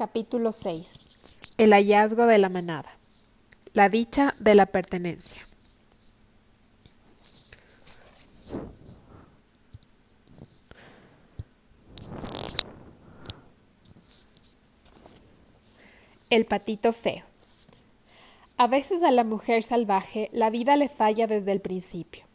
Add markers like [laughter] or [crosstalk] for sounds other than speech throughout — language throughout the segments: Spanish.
Capítulo 6. El hallazgo de la manada. La dicha de la pertenencia. El patito feo. A veces a la mujer salvaje la vida le falla desde el principio.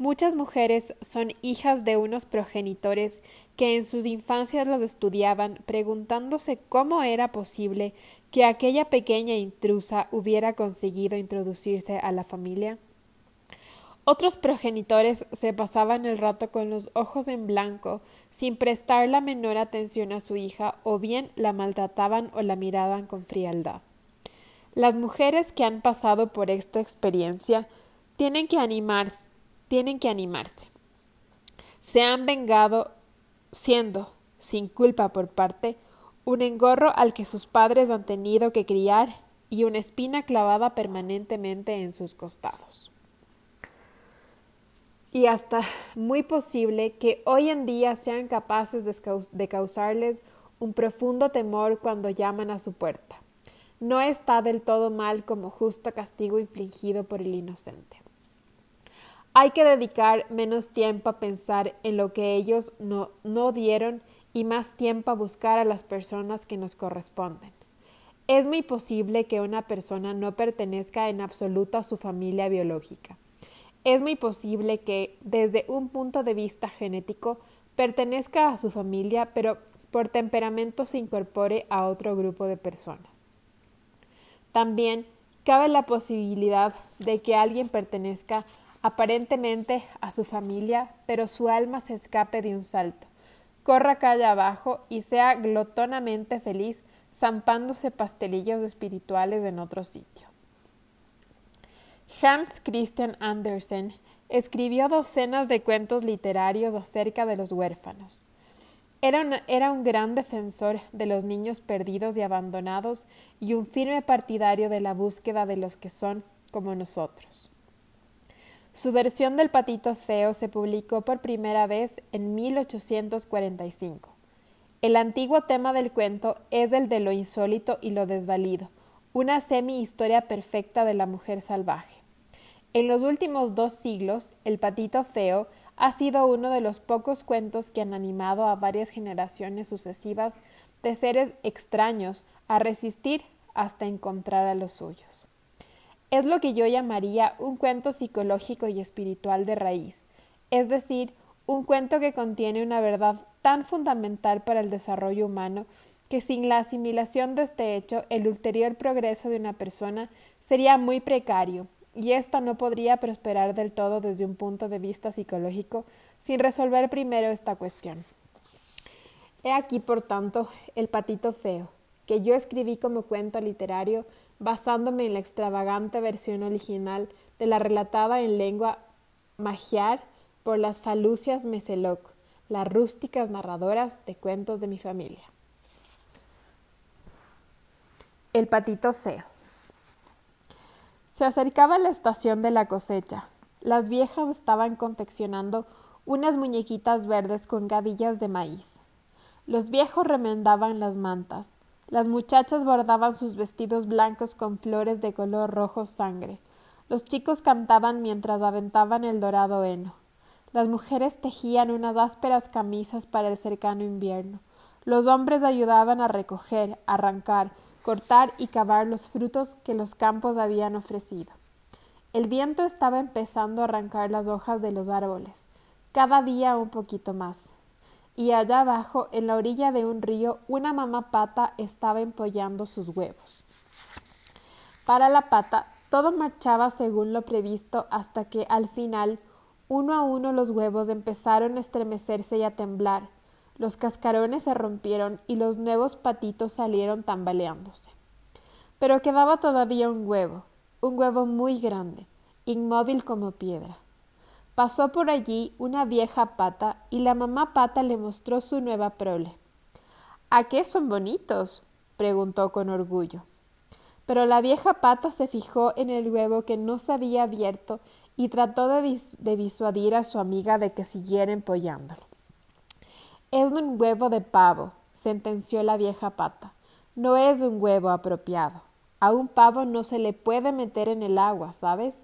Muchas mujeres son hijas de unos progenitores que en sus infancias las estudiaban preguntándose cómo era posible que aquella pequeña intrusa hubiera conseguido introducirse a la familia. Otros progenitores se pasaban el rato con los ojos en blanco, sin prestar la menor atención a su hija, o bien la maltrataban o la miraban con frialdad. Las mujeres que han pasado por esta experiencia tienen que animarse, tienen que animarse. Se han vengado siendo, sin culpa por parte, un engorro al que sus padres han tenido que criar y una espina clavada permanentemente en sus costados. Y hasta muy posible que hoy en día sean capaces de causarles un profundo temor cuando llaman a su puerta. No está del todo mal como justo castigo infligido por el inocente. Hay que dedicar menos tiempo a pensar en lo que ellos no, no dieron y más tiempo a buscar a las personas que nos corresponden. Es muy posible que una persona no pertenezca en absoluto a su familia biológica. Es muy posible que, desde un punto de vista genético, pertenezca a su familia, pero por temperamento se incorpore a otro grupo de personas. También cabe la posibilidad de que alguien pertenezca aparentemente a su familia, pero su alma se escape de un salto, corra calle abajo y sea glotonamente feliz zampándose pastelillos espirituales en otro sitio. Hans Christian Andersen escribió docenas de cuentos literarios acerca de los huérfanos. Era, era, un gran defensor de los niños perdidos y abandonados y un firme partidario de la búsqueda de los que son como nosotros. Su versión del patito feo se publicó por primera vez en 1845. El antiguo tema del cuento es el de lo insólito y lo desvalido, una semi-historia perfecta de la mujer salvaje. En los últimos dos siglos, El patito feo ha sido uno de los pocos cuentos que han animado a varias generaciones sucesivas de seres extraños a resistir hasta encontrar a los suyos. Es lo que yo llamaría un cuento psicológico y espiritual de raíz, es decir, un cuento que contiene una verdad tan fundamental para el desarrollo humano que sin la asimilación de este hecho el ulterior progreso de una persona sería muy precario y ésta no podría prosperar del todo desde un punto de vista psicológico sin resolver primero esta cuestión. He aquí, por tanto, el patito feo, que yo escribí como cuento literario basándome en la extravagante versión original de la relatada en lengua magiar por las falucias Meseloc, las rústicas narradoras de cuentos de mi familia. El patito feo. Se acercaba la estación de la cosecha. Las viejas estaban confeccionando unas muñequitas verdes con gavillas de maíz. Los viejos remendaban las mantas. Las muchachas bordaban sus vestidos blancos con flores de color rojo sangre. Los chicos cantaban mientras aventaban el dorado heno. Las mujeres tejían unas ásperas camisas para el cercano invierno. Los hombres ayudaban a recoger, arrancar, cortar y cavar los frutos que los campos habían ofrecido. El viento estaba empezando a arrancar las hojas de los árboles, cada día un poquito más y allá abajo, en la orilla de un río, una mamá pata estaba empollando sus huevos. Para la pata, todo marchaba según lo previsto hasta que, al final, uno a uno los huevos empezaron a estremecerse y a temblar, los cascarones se rompieron y los nuevos patitos salieron tambaleándose. Pero quedaba todavía un huevo, un huevo muy grande, inmóvil como piedra. Pasó por allí una vieja pata y la mamá pata le mostró su nueva prole. ¿A qué son bonitos? preguntó con orgullo. Pero la vieja pata se fijó en el huevo que no se había abierto y trató de, de disuadir a su amiga de que siguiera empollándolo. Es un huevo de pavo, sentenció la vieja pata. no es un huevo apropiado. A un pavo no se le puede meter en el agua, ¿sabes?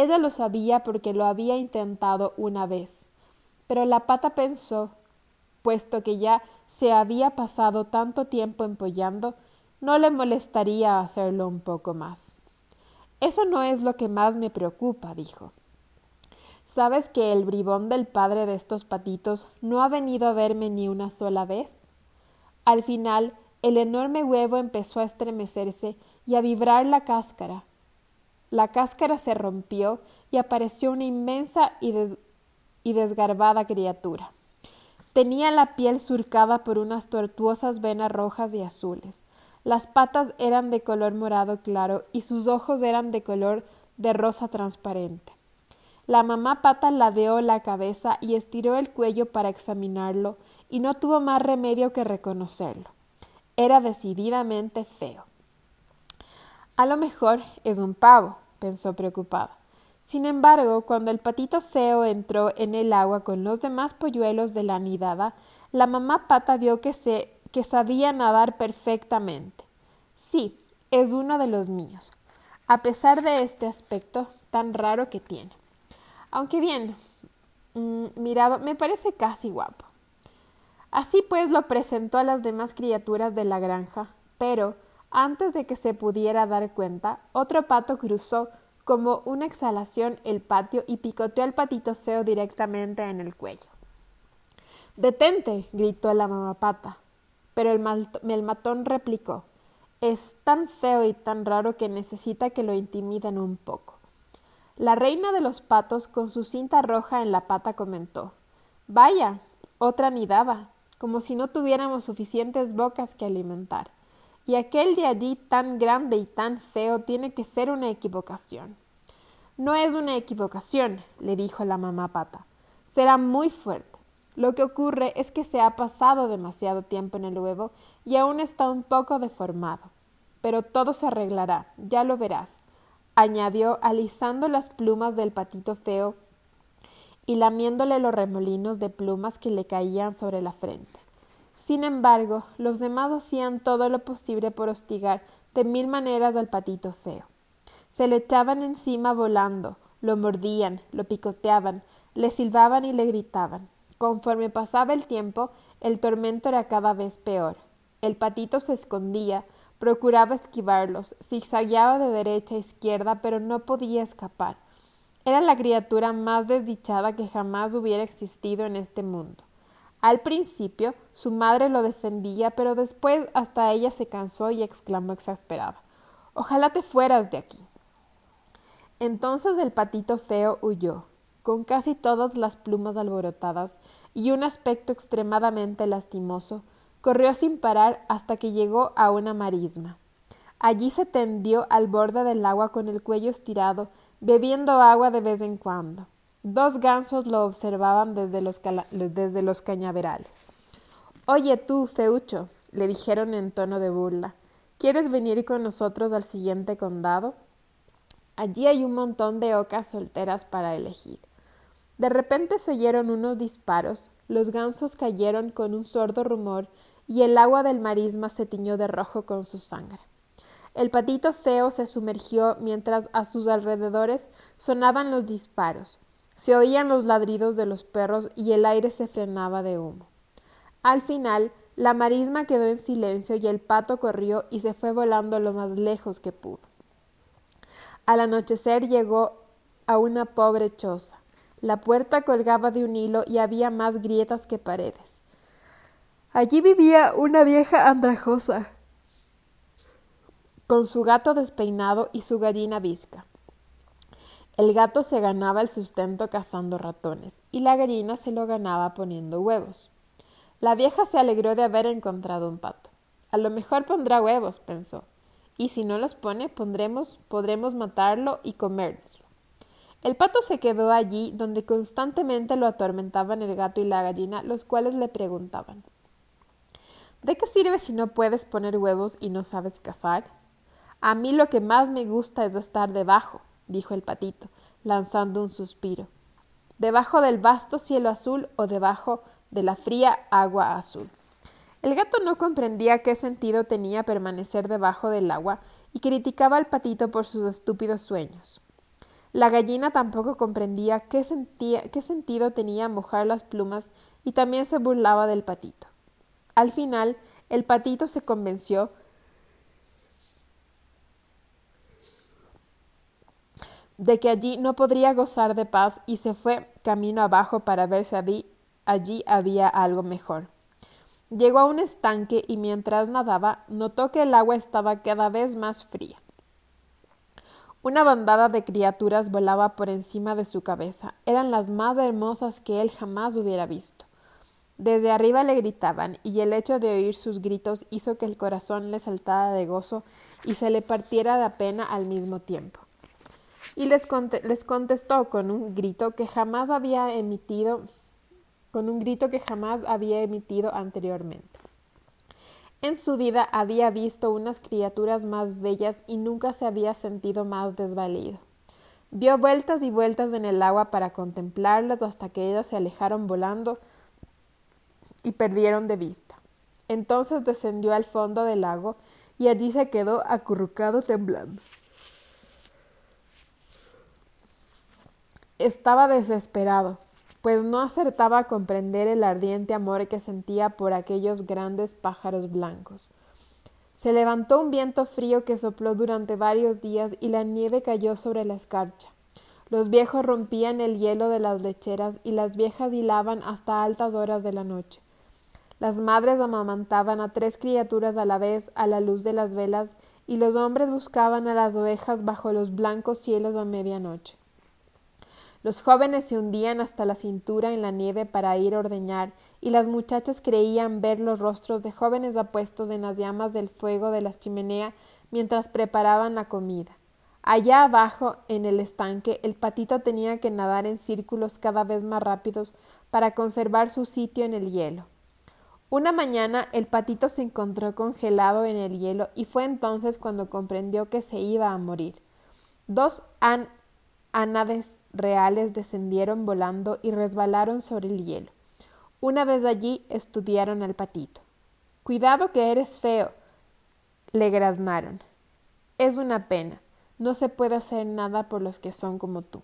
Ella lo sabía porque lo había intentado una vez, pero la pata pensó, puesto que ya se había pasado tanto tiempo empollando, no le molestaría hacerlo un poco más. Eso no es lo que más me preocupa, dijo. ¿Sabes que el bribón del padre de estos patitos no ha venido a verme ni una sola vez? Al final, el enorme huevo empezó a estremecerse y a vibrar la cáscara. La cáscara se rompió y apareció una inmensa y, y desgarbada criatura. Tenía la piel surcada por unas tortuosas venas rojas y azules. Las patas eran de color morado claro y sus ojos eran de color de rosa transparente. La mamá pata ladeó la cabeza y estiró el cuello para examinarlo, y no tuvo más remedio que reconocerlo. Era decididamente feo. A lo mejor es un pavo, pensó preocupada. Sin embargo, cuando el patito feo entró en el agua con los demás polluelos de la nidada, la mamá pata vio que se que sabía nadar perfectamente. Sí, es uno de los míos, a pesar de este aspecto tan raro que tiene. Aunque bien, mm, mirado, me parece casi guapo. Así pues lo presentó a las demás criaturas de la granja, pero antes de que se pudiera dar cuenta, otro pato cruzó como una exhalación el patio y picoteó al patito feo directamente en el cuello. Detente, gritó la mamapata. Pero el, el matón replicó Es tan feo y tan raro que necesita que lo intimiden un poco. La reina de los patos, con su cinta roja en la pata, comentó Vaya, otra nidada, como si no tuviéramos suficientes bocas que alimentar. Y aquel de allí tan grande y tan feo tiene que ser una equivocación. No es una equivocación, le dijo la mamá pata. Será muy fuerte. Lo que ocurre es que se ha pasado demasiado tiempo en el huevo y aún está un poco deformado. Pero todo se arreglará, ya lo verás añadió alisando las plumas del patito feo y lamiéndole los remolinos de plumas que le caían sobre la frente. Sin embargo, los demás hacían todo lo posible por hostigar de mil maneras al patito feo. Se le echaban encima volando, lo mordían, lo picoteaban, le silbaban y le gritaban. Conforme pasaba el tiempo, el tormento era cada vez peor. El patito se escondía, Procuraba esquivarlos, zigzagueaba de derecha a izquierda, pero no podía escapar. Era la criatura más desdichada que jamás hubiera existido en este mundo. Al principio su madre lo defendía, pero después hasta ella se cansó y exclamó exasperada Ojalá te fueras de aquí. Entonces el patito feo huyó, con casi todas las plumas alborotadas y un aspecto extremadamente lastimoso, Corrió sin parar hasta que llegó a una marisma. Allí se tendió al borde del agua con el cuello estirado, bebiendo agua de vez en cuando. Dos gansos lo observaban desde los, cañaverales. Oye tú, feucho, le dijeron en tono de burla, ¿quieres venir con nosotros al siguiente condado? Allí hay un montón de ocas solteras para elegir. De repente se oyeron unos disparos, los gansos cayeron con un sordo rumor y el agua del marisma se tiñó de rojo con su sangre. El patito feo se sumergió mientras a sus alrededores sonaban los disparos, se oían los ladridos de los perros y el aire se frenaba de humo. Al final, la marisma quedó en silencio y el pato corrió y se fue volando lo más lejos que pudo. Al anochecer llegó a una pobre choza. La puerta colgaba de un hilo y había más grietas que paredes. Allí vivía una vieja andrajosa, con su gato despeinado y su gallina visca. El gato se ganaba el sustento cazando ratones y la gallina se lo ganaba poniendo huevos. La vieja se alegró de haber encontrado un pato. A lo mejor pondrá huevos, pensó, y si no los pone, pondremos, podremos matarlo y comérnoslo. El pato se quedó allí donde constantemente lo atormentaban el gato y la gallina, los cuales le preguntaban ¿De qué sirve si no puedes poner huevos y no sabes cazar? A mí lo que más me gusta es estar debajo, dijo el patito, lanzando un suspiro. Debajo del vasto cielo azul o debajo de la fría agua azul. El gato no comprendía qué sentido tenía permanecer debajo del agua y criticaba al patito por sus estúpidos sueños. La gallina tampoco comprendía qué, qué sentido tenía mojar las plumas y también se burlaba del patito. Al final, el patito se convenció de que allí no podría gozar de paz y se fue camino abajo para ver si allí había algo mejor. Llegó a un estanque y mientras nadaba notó que el agua estaba cada vez más fría. Una bandada de criaturas volaba por encima de su cabeza. Eran las más hermosas que él jamás hubiera visto. Desde arriba le gritaban, y el hecho de oír sus gritos hizo que el corazón le saltara de gozo y se le partiera de pena al mismo tiempo y les, les contestó con un grito que jamás había emitido con un grito que jamás había emitido anteriormente. En su vida había visto unas criaturas más bellas y nunca se había sentido más desvalido. Dio vueltas y vueltas en el agua para contemplarlas hasta que ellas se alejaron volando y perdieron de vista. Entonces descendió al fondo del lago y allí se quedó acurrucado temblando. Estaba desesperado, pues no acertaba a comprender el ardiente amor que sentía por aquellos grandes pájaros blancos. Se levantó un viento frío que sopló durante varios días y la nieve cayó sobre la escarcha. Los viejos rompían el hielo de las lecheras y las viejas hilaban hasta altas horas de la noche. Las madres amamantaban a tres criaturas a la vez a la luz de las velas y los hombres buscaban a las ovejas bajo los blancos cielos a medianoche. Los jóvenes se hundían hasta la cintura en la nieve para ir a ordeñar, y las muchachas creían ver los rostros de jóvenes apuestos en las llamas del fuego de la chimenea mientras preparaban la comida. Allá abajo, en el estanque, el patito tenía que nadar en círculos cada vez más rápidos para conservar su sitio en el hielo. Una mañana el patito se encontró congelado en el hielo y fue entonces cuando comprendió que se iba a morir. Dos ánades reales descendieron volando y resbalaron sobre el hielo. Una vez allí estudiaron al patito. Cuidado que eres feo. le graznaron. Es una pena. No se puede hacer nada por los que son como tú.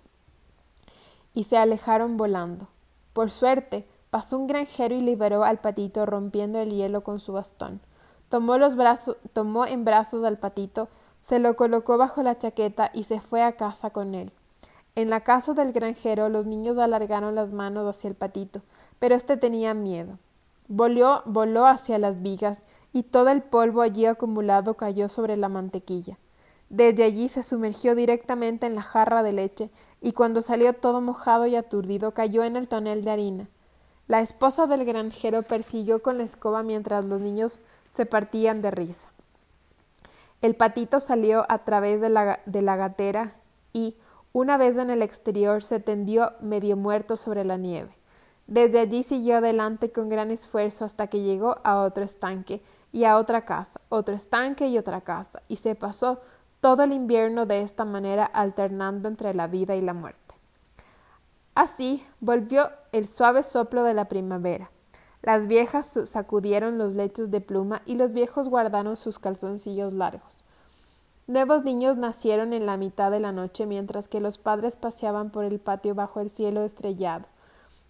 Y se alejaron volando. Por suerte, pasó un granjero y liberó al patito rompiendo el hielo con su bastón. Tomó, los brazos, tomó en brazos al patito, se lo colocó bajo la chaqueta y se fue a casa con él. En la casa del granjero los niños alargaron las manos hacia el patito, pero éste tenía miedo. Voló, voló hacia las vigas y todo el polvo allí acumulado cayó sobre la mantequilla. Desde allí se sumergió directamente en la jarra de leche y cuando salió todo mojado y aturdido cayó en el tonel de harina. La esposa del granjero persiguió con la escoba mientras los niños se partían de risa. El patito salió a través de la, de la gatera y, una vez en el exterior se tendió medio muerto sobre la nieve. Desde allí siguió adelante con gran esfuerzo hasta que llegó a otro estanque y a otra casa, otro estanque y otra casa, y se pasó todo el invierno de esta manera alternando entre la vida y la muerte. Así volvió el suave soplo de la primavera. Las viejas sacudieron los lechos de pluma y los viejos guardaron sus calzoncillos largos. Nuevos niños nacieron en la mitad de la noche mientras que los padres paseaban por el patio bajo el cielo estrellado.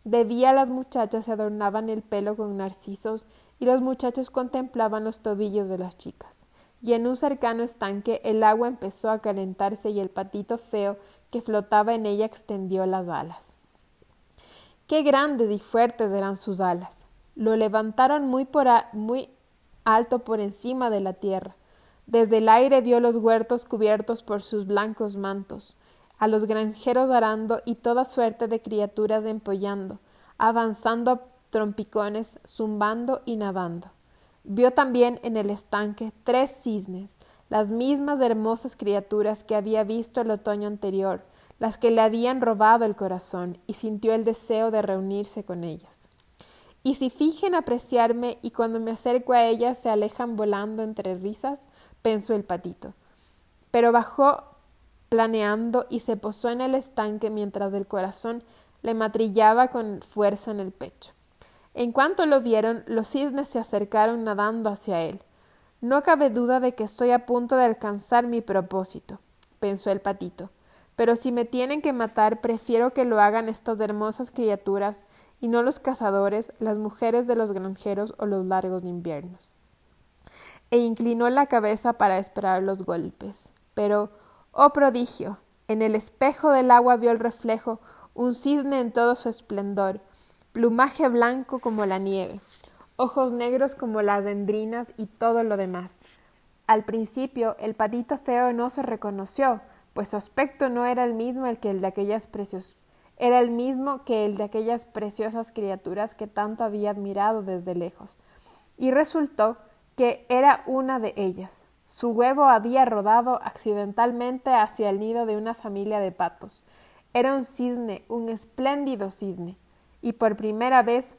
De día las muchachas se adornaban el pelo con narcisos y los muchachos contemplaban los tobillos de las chicas. Y en un cercano estanque el agua empezó a calentarse y el patito feo que flotaba en ella extendió las alas. Qué grandes y fuertes eran sus alas. Lo levantaron muy, por muy alto por encima de la tierra desde el aire vio los huertos cubiertos por sus blancos mantos, a los granjeros arando y toda suerte de criaturas empollando, avanzando a trompicones, zumbando y nadando. Vio también en el estanque tres cisnes, las mismas hermosas criaturas que había visto el otoño anterior, las que le habían robado el corazón, y sintió el deseo de reunirse con ellas. Y si fijen apreciarme y cuando me acerco a ellas se alejan volando entre risas, pensó el patito. Pero bajó planeando y se posó en el estanque mientras el corazón le matrillaba con fuerza en el pecho. En cuanto lo vieron, los cisnes se acercaron nadando hacia él. No cabe duda de que estoy a punto de alcanzar mi propósito, pensó el patito. Pero si me tienen que matar, prefiero que lo hagan estas hermosas criaturas y no los cazadores, las mujeres de los granjeros o los largos inviernos. E inclinó la cabeza para esperar los golpes. Pero, oh prodigio, en el espejo del agua vio el reflejo un cisne en todo su esplendor, plumaje blanco como la nieve, ojos negros como las dendrinas y todo lo demás. Al principio el patito feo no se reconoció, pues su aspecto no era el mismo el que el de aquellas precios era el mismo que el de aquellas preciosas criaturas que tanto había admirado desde lejos. Y resultó que era una de ellas. Su huevo había rodado accidentalmente hacia el nido de una familia de patos. Era un cisne, un espléndido cisne, y por primera vez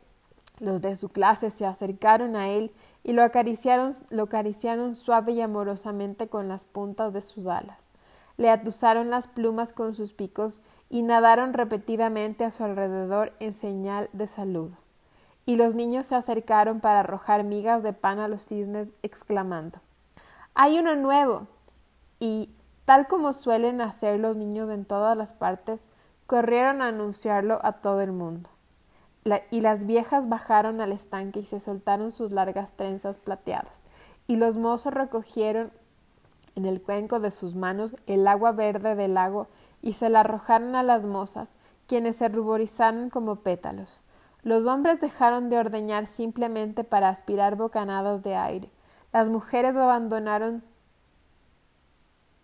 los de su clase se acercaron a él y lo acariciaron, lo acariciaron suave y amorosamente con las puntas de sus alas le atusaron las plumas con sus picos y nadaron repetidamente a su alrededor en señal de saludo. Y los niños se acercaron para arrojar migas de pan a los cisnes, exclamando Hay uno nuevo. Y, tal como suelen hacer los niños en todas las partes, corrieron a anunciarlo a todo el mundo. y las viejas bajaron al estanque y se soltaron sus largas trenzas plateadas, y los mozos recogieron en el cuenco de sus manos el agua verde del lago y se la arrojaron a las mozas, quienes se ruborizaron como pétalos. Los hombres dejaron de ordeñar simplemente para aspirar bocanadas de aire. Las mujeres abandonaron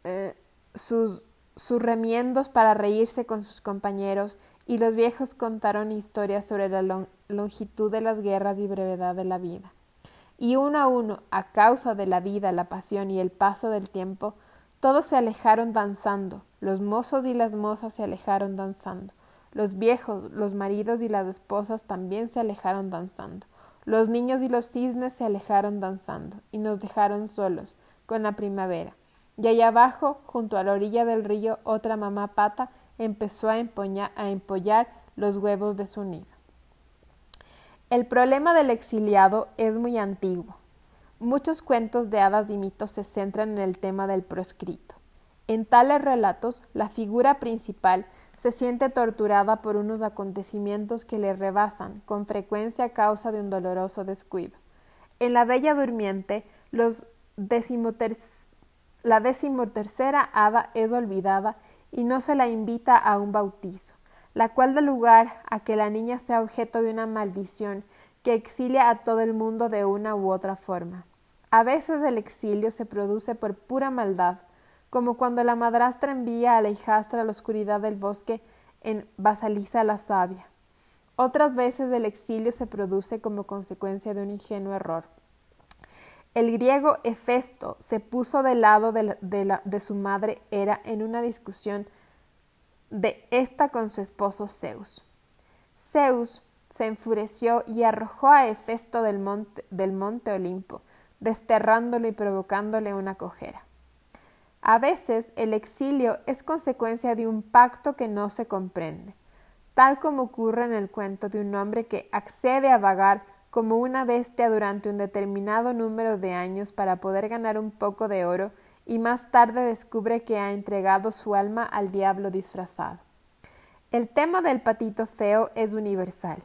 eh, sus, remiendos para reírse con sus compañeros y los viejos contaron historias sobre la longitud de las guerras y brevedad de la vida. Y uno a uno, a causa de la vida, la pasión y el paso del tiempo, todos se alejaron danzando, los mozos y las mozas se alejaron danzando, los viejos, los maridos y las esposas también se alejaron danzando, los niños y los cisnes se alejaron danzando, y nos dejaron solos, con la primavera. Y allá abajo, junto a la orilla del río, otra mamá pata empezó a, a empollar los huevos de su nido. El problema del exiliado es muy antiguo. Muchos cuentos de hadas y mitos se centran en el tema del proscrito. En tales relatos, la figura principal se siente torturada por unos acontecimientos que le rebasan, con frecuencia a causa de un doloroso descuido. En la Bella Durmiente, la decimotercera hada es olvidada y no se la invita a un bautizo la cual da lugar a que la niña sea objeto de una maldición que exilia a todo el mundo de una u otra forma. A veces el exilio se produce por pura maldad, como cuando la madrastra envía a la hijastra a la oscuridad del bosque en basaliza la savia. Otras veces el exilio se produce como consecuencia de un ingenuo error. El griego Hefesto se puso del lado de, de su madre Hera en una discusión de esta con su esposo Zeus. Zeus se enfureció y arrojó a Hefesto del monte, del monte Olimpo, desterrándolo y provocándole una cojera. A veces el exilio es consecuencia de un pacto que no se comprende, tal como ocurre en el cuento de un hombre que accede a vagar como una bestia durante un determinado número de años para poder ganar un poco de oro y más tarde descubre que ha entregado su alma al diablo disfrazado. El tema del patito feo es universal.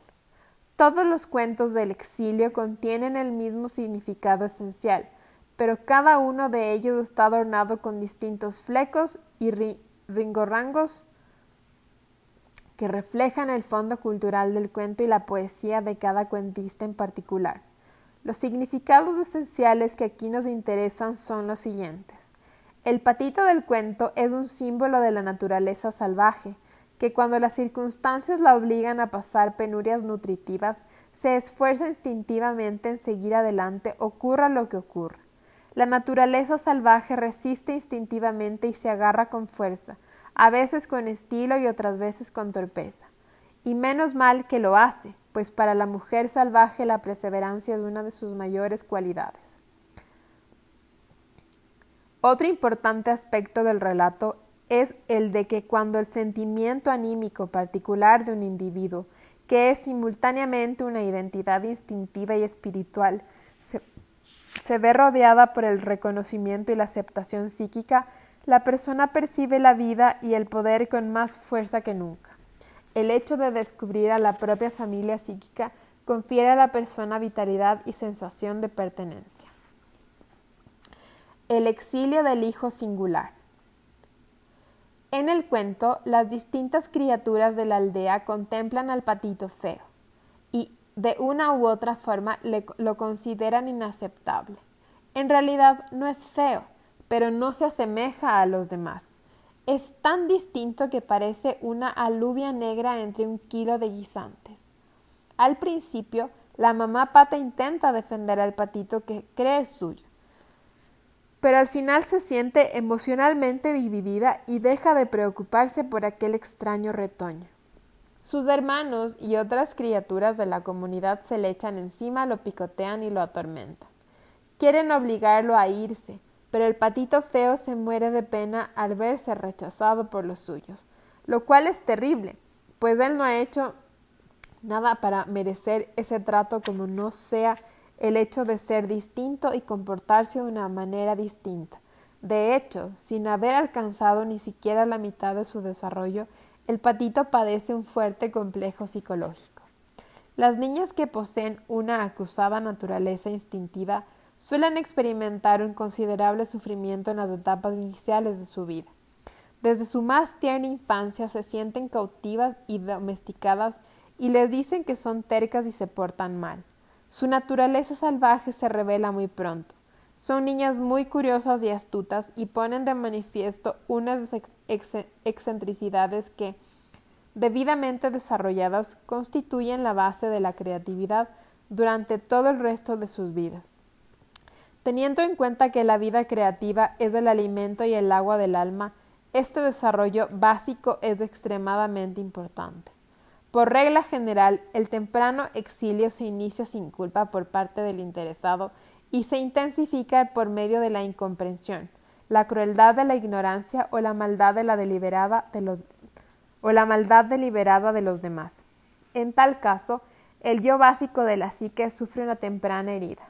Todos los cuentos del exilio contienen el mismo significado esencial, pero cada uno de ellos está adornado con distintos flecos y ringorrangos que reflejan el fondo cultural del cuento y la poesía de cada cuentista en particular. Los significados esenciales que aquí nos interesan son los siguientes. El patito del cuento es un símbolo de la naturaleza salvaje, que cuando las circunstancias la obligan a pasar penurias nutritivas, se esfuerza instintivamente en seguir adelante, ocurra lo que ocurra. La naturaleza salvaje resiste instintivamente y se agarra con fuerza, a veces con estilo y otras veces con torpeza. Y menos mal que lo hace, pues para la mujer salvaje la perseverancia es una de sus mayores cualidades. Otro importante aspecto del relato es el de que cuando el sentimiento anímico particular de un individuo que es simultáneamente una identidad instintiva y espiritual, se, se ve rodeada por el reconocimiento y la aceptación psíquica, la persona percibe la vida y el poder con más fuerza que nunca. El hecho de descubrir a la propia familia psíquica confiere a la persona vitalidad y sensación de pertenencia. El exilio del hijo singular. En el cuento, las distintas criaturas de la aldea contemplan al patito feo de una u otra forma lo consideran inaceptable. En realidad no es feo, pero no se asemeja a los demás. Es tan distinto que parece una alubia negra entre un kilo de guisantes. Al principio, la mamá pata intenta defender al patito que cree suyo, pero al final se siente emocionalmente dividida y deja de preocuparse por aquel extraño retoño. Sus hermanos y otras criaturas de la comunidad se le echan encima, lo picotean y lo atormentan. Quieren obligarlo a irse, pero el patito feo se muere de pena al verse rechazado por los suyos, lo cual es terrible, pues él no ha hecho nada para merecer ese trato como no sea el hecho de ser distinto y comportarse de una manera distinta. De hecho, sin haber alcanzado ni siquiera la mitad de su desarrollo, el patito padece un fuerte complejo psicológico. Las niñas que poseen una acusada naturaleza instintiva suelen experimentar un considerable sufrimiento en las etapas iniciales de su vida. Desde su más tierna infancia se sienten cautivas y domesticadas y les dicen que son tercas y se portan mal. Su naturaleza salvaje se revela muy pronto. Son niñas muy curiosas y astutas y ponen de manifiesto unas excentricidades que, debidamente desarrolladas, constituyen la base de la creatividad durante todo el resto de sus vidas. Teniendo en cuenta que la vida creativa es el alimento y el agua del alma, este desarrollo básico es extremadamente importante. Por regla general, el temprano exilio se inicia sin culpa por parte del interesado y se intensifica por medio de la incomprensión, la crueldad de la ignorancia o la maldad de la deliberada de o la maldad deliberada de los demás. En tal caso, el yo básico de la psique sufre una temprana herida.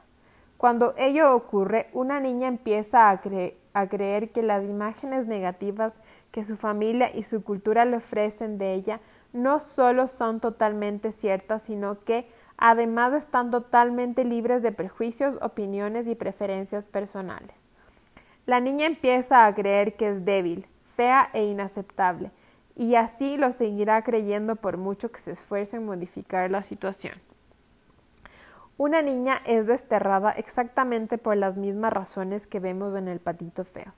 Cuando ello ocurre, una niña empieza a, creer que las imágenes negativas que su familia y su cultura le ofrecen de ella no solo son totalmente ciertas, sino que además están totalmente libres de prejuicios, opiniones y preferencias personales. La niña empieza a creer que es débil, fea e inaceptable, y así lo seguirá creyendo por mucho que se esfuerce en modificar la situación. Una niña es desterrada exactamente por las mismas razones que vemos en el patito feo.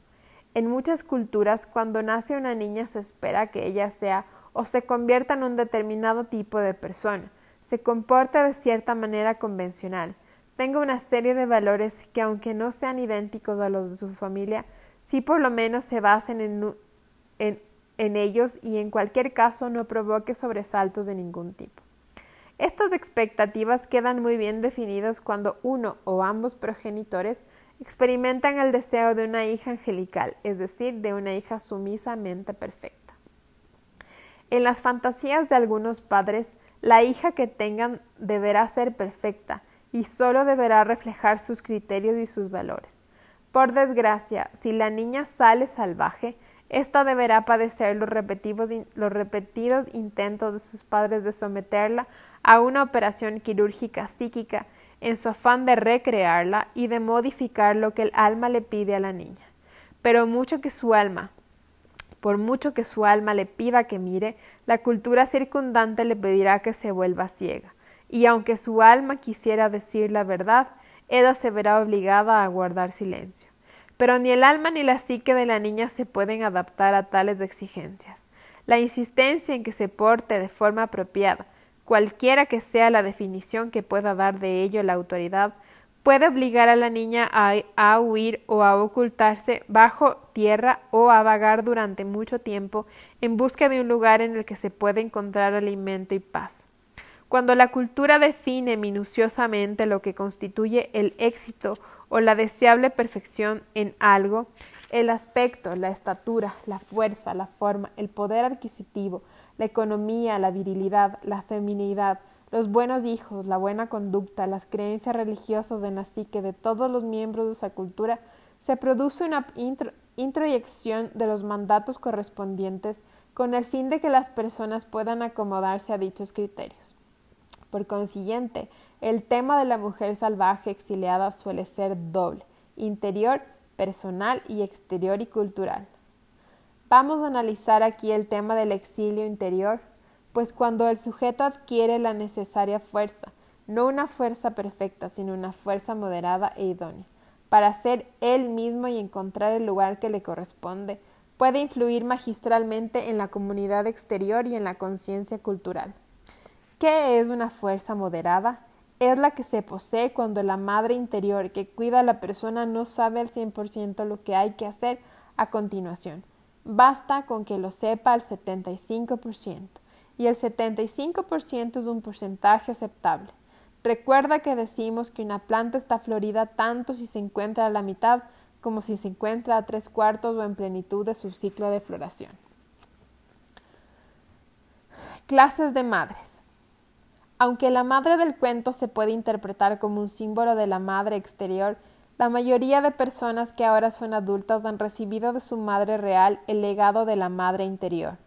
En muchas culturas, cuando nace una niña se espera que ella sea o se convierta en un determinado tipo de persona, se comporta de cierta manera convencional, tenga una serie de valores que aunque no sean idénticos a los de su familia, sí por lo menos se basen en, ellos y en cualquier caso no provoque sobresaltos de ningún tipo. Estas expectativas quedan muy bien definidas cuando uno o ambos progenitores experimentan el deseo de una hija angelical, es decir, de una hija sumisamente perfecta. En las fantasías de algunos padres, la hija que tengan deberá ser perfecta y solo deberá reflejar sus criterios y sus valores. Por desgracia, si la niña sale salvaje, ésta deberá padecer los repetidos, los repetidos intentos de sus padres de someterla a una operación quirúrgica psíquica en su afán de recrearla y de modificar lo que el alma le pide a la niña. Pero mucho que su alma, por mucho que su alma le pida que mire, la cultura circundante le pedirá que se vuelva ciega, y aunque su alma quisiera decir la verdad, ella se verá obligada a guardar silencio. Pero ni el alma ni la psique de la niña se pueden adaptar a tales exigencias. La insistencia en que se porte de forma apropiada, cualquiera que sea la definición que pueda dar de ello la autoridad, puede obligar a la niña a, huir o a ocultarse bajo tierra o a vagar durante mucho tiempo en busca de un lugar en el que se pueda encontrar alimento y paz. Cuando la cultura define minuciosamente lo que constituye el éxito o la deseable perfección en algo, el aspecto, la estatura, la fuerza, la forma, el poder adquisitivo, la economía, la virilidad, la feminidad, los buenos hijos, la buena conducta, las creencias religiosas de la psique de todos los miembros de esa cultura, se produce una introyección de los mandatos correspondientes con el fin de que las personas puedan acomodarse a dichos criterios. Por consiguiente, el tema de la mujer salvaje exiliada suele ser doble, interior, personal y exterior y cultural. Vamos a analizar aquí el tema del exilio interior, pues cuando el sujeto adquiere la necesaria fuerza, no una fuerza perfecta, sino una fuerza moderada e idónea, para ser él mismo y encontrar el lugar que le corresponde, puede influir magistralmente en la comunidad exterior y en la conciencia cultural. ¿Qué es una fuerza moderada? Es la que se posee cuando la madre interior que cuida a la persona no sabe al 100% lo que hay que hacer a continuación. Basta con que lo sepa al 75% y el 75% es un porcentaje aceptable. Recuerda que decimos que una planta está florida tanto si se encuentra a la mitad como si se encuentra a tres cuartos o en plenitud de su ciclo de floración. Clases de madres. Aunque la madre del cuento se puede interpretar como un símbolo de la madre exterior, la mayoría de personas que ahora son adultas han recibido de su madre real el legado de la madre interior.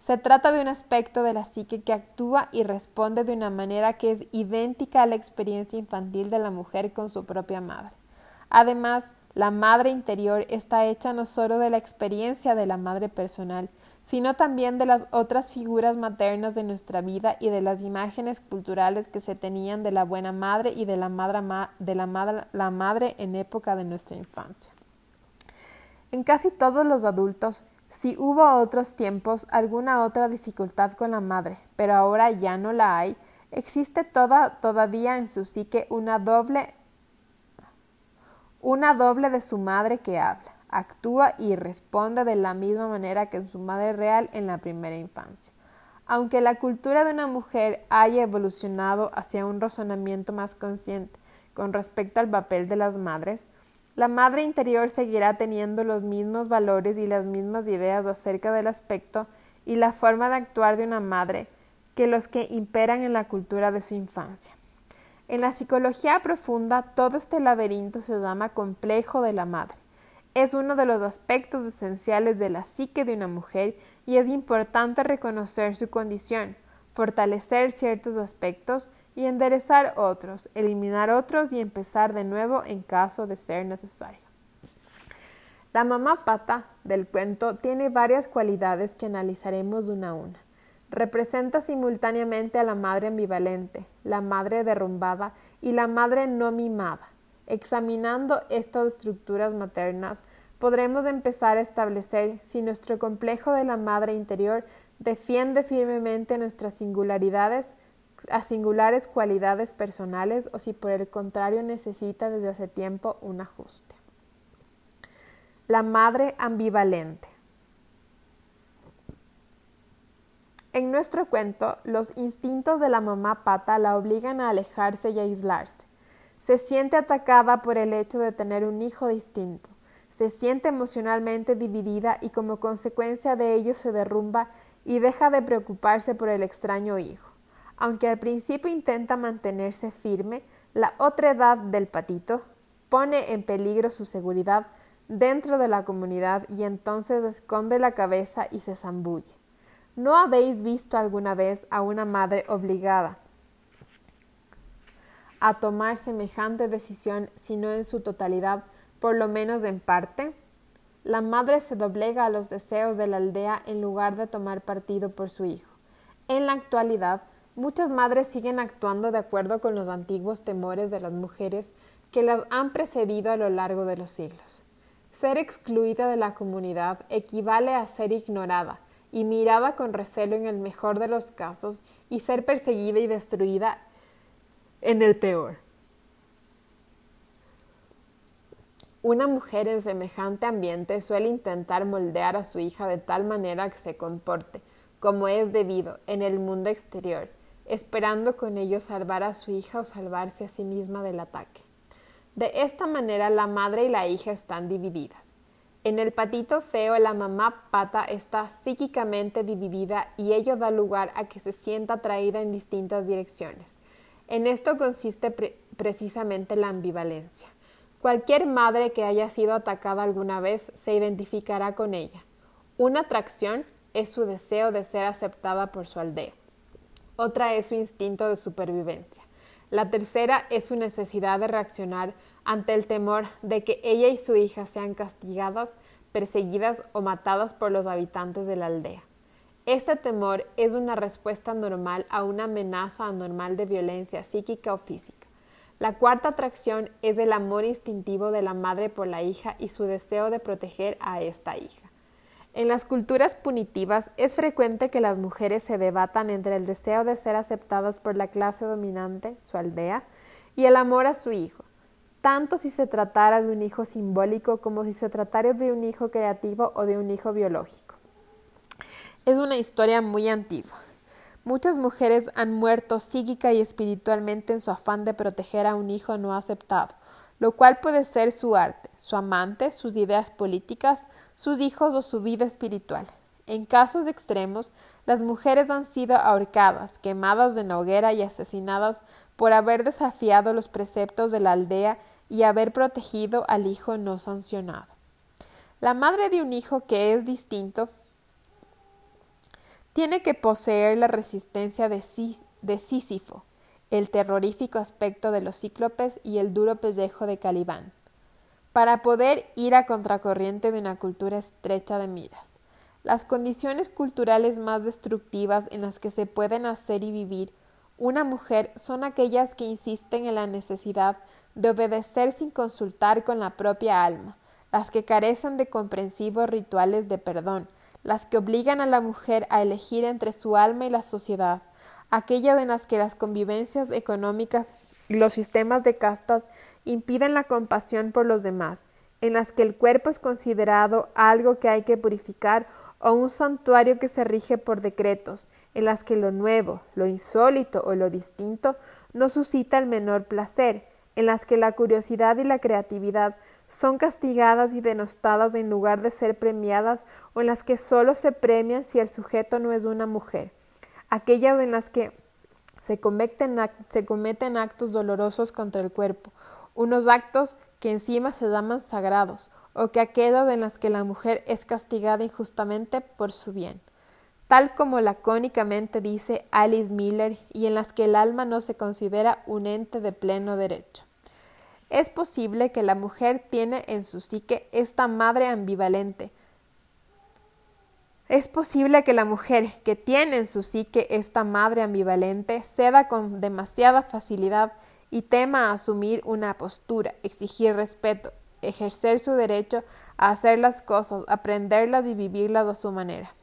Se trata de un aspecto de la psique que actúa y responde de una manera que es idéntica a la experiencia infantil de la mujer con su propia madre. Además, la madre interior está hecha no solo de la experiencia de la madre personal, sino también de las otras figuras maternas de nuestra vida y de las imágenes culturales que se tenían de la buena madre y de la madre, de la madre, la madre en época de nuestra infancia. En casi todos los adultos, si hubo otros tiempos alguna otra dificultad con la madre, pero ahora ya no la hay, existe toda, todavía en su psique una doble, una doble de su madre que habla actúa y responde de la misma manera que su madre real en la primera infancia. Aunque la cultura de una mujer haya evolucionado hacia un razonamiento más consciente con respecto al papel de las madres, la madre interior seguirá teniendo los mismos valores y las mismas ideas acerca del aspecto y la forma de actuar de una madre que los que imperan en la cultura de su infancia. En la psicología profunda, todo este laberinto se llama complejo de la madre es uno de los aspectos esenciales de la psique de una mujer y es importante reconocer su condición, fortalecer ciertos aspectos y enderezar otros, eliminar otros y empezar de nuevo en caso de ser necesario. La mamá pata del cuento tiene varias cualidades que analizaremos una a una. Representa simultáneamente a la madre ambivalente, la madre derrumbada y la madre no mimada. Examinando estas estructuras maternas, podremos empezar a establecer si nuestro complejo de la madre interior defiende firmemente nuestras singularidades, a singulares cualidades personales o si por el contrario necesita desde hace tiempo un ajuste. La madre ambivalente. En nuestro cuento, los instintos de la mamá pata la obligan a alejarse y aislarse. Se siente atacada por el hecho de tener un hijo distinto. Se siente emocionalmente dividida y como consecuencia de ello se derrumba y deja de preocuparse por el extraño hijo. Aunque al principio intenta mantenerse firme, la otra edad del patito pone en peligro su seguridad dentro de la comunidad y entonces esconde la cabeza y se zambulle. ¿No habéis visto alguna vez a una madre obligada a tomar semejante decisión, sino en su totalidad, por lo menos en parte? La madre se doblega a los deseos de la aldea en lugar de tomar partido por su hijo. En la actualidad, muchas madres siguen actuando de acuerdo con los antiguos temores de las mujeres que las han precedido a lo largo de los siglos. Ser excluida de la comunidad equivale a ser ignorada y mirada con recelo en el mejor de los casos y ser perseguida y destruida en el peor. Una mujer en semejante ambiente suele intentar moldear a su hija de tal manera que se comporte como es debido en el mundo exterior, esperando con ello salvar a su hija o salvarse a sí misma del ataque. De esta manera la madre y la hija están divididas. En el patito feo la mamá pata está psíquicamente dividida y ello da lugar a que se sienta atraída en distintas direcciones. En esto consiste precisamente la ambivalencia. Cualquier madre que haya sido atacada alguna vez se identificará con ella. Una atracción es su deseo de ser aceptada por su aldea. Otra es su instinto de supervivencia. La tercera es su necesidad de reaccionar ante el temor de que ella y su hija sean castigadas, perseguidas o matadas por los habitantes de la aldea. Este temor es una respuesta normal a una amenaza anormal de violencia psíquica o física. La cuarta atracción es el amor instintivo de la madre por la hija y su deseo de proteger a esta hija. En las culturas punitivas es frecuente que las mujeres se debatan entre el deseo de ser aceptadas por la clase dominante, su aldea, y el amor a su hijo, tanto si se tratara de un hijo simbólico como si se tratara de un hijo creativo o de un hijo biológico. Es una historia muy antigua. Muchas mujeres han muerto psíquica y espiritualmente en su afán de proteger a un hijo no aceptado, lo cual puede ser su arte, su amante, sus ideas políticas, sus hijos o su vida espiritual. En casos extremos, las mujeres han sido ahorcadas, quemadas en hoguera y asesinadas por haber desafiado los preceptos de la aldea y haber protegido al hijo no sancionado. La madre de un hijo que es distinto tiene que poseer la resistencia de, Sísifo, el terrorífico aspecto de los cíclopes y el duro pellejo de Calibán, para poder ir a contracorriente de una cultura estrecha de miras. Las condiciones culturales más destructivas en las que se pueden hacer y vivir una mujer son aquellas que insisten en la necesidad de obedecer sin consultar con la propia alma, las que carecen de comprensivos rituales de perdón, las que obligan a la mujer a elegir entre su alma y la sociedad, aquellas en las que las convivencias económicas y los sistemas de castas impiden la compasión por los demás, en las que el cuerpo es considerado algo que hay que purificar o un santuario que se rige por decretos, en las que lo nuevo, lo insólito o lo distinto no suscita el menor placer, en las que la curiosidad y la creatividad son castigadas y denostadas en lugar de ser premiadas o en las que solo se premian si el sujeto no es una mujer, aquellas en las que se cometen, actos dolorosos contra el cuerpo, unos actos que encima se llaman sagrados, o que aquellas en las que la mujer es castigada injustamente por su bien, tal como lacónicamente dice Alice Miller, y en las que el alma no se considera un ente de pleno derecho. Es posible que la mujer tiene en su psique esta madre ambivalente, es posible que la mujer que tiene en su psique esta madre ambivalente ceda con demasiada facilidad y tema asumir una postura, exigir respeto, ejercer su derecho a hacer las cosas, aprenderlas y vivirlas a su manera.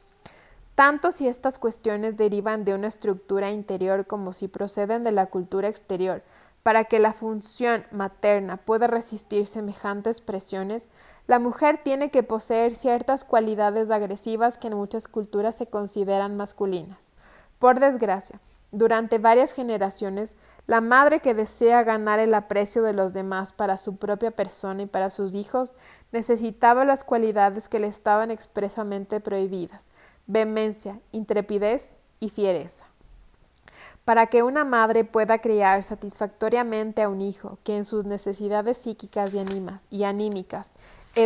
Tanto si estas cuestiones derivan de una estructura interior como si proceden de la cultura exterior, para que la función materna pueda resistir semejantes presiones, la mujer tiene que poseer ciertas cualidades agresivas que en muchas culturas se consideran masculinas. Por desgracia, durante varias generaciones, la madre que desea ganar el aprecio de los demás para su propia persona y para sus hijos necesitaba las cualidades que le estaban expresamente prohibidas vehemencia, intrepidez y fiereza. Para que una madre pueda criar satisfactoriamente a un hijo que en sus necesidades psíquicas y, anímicas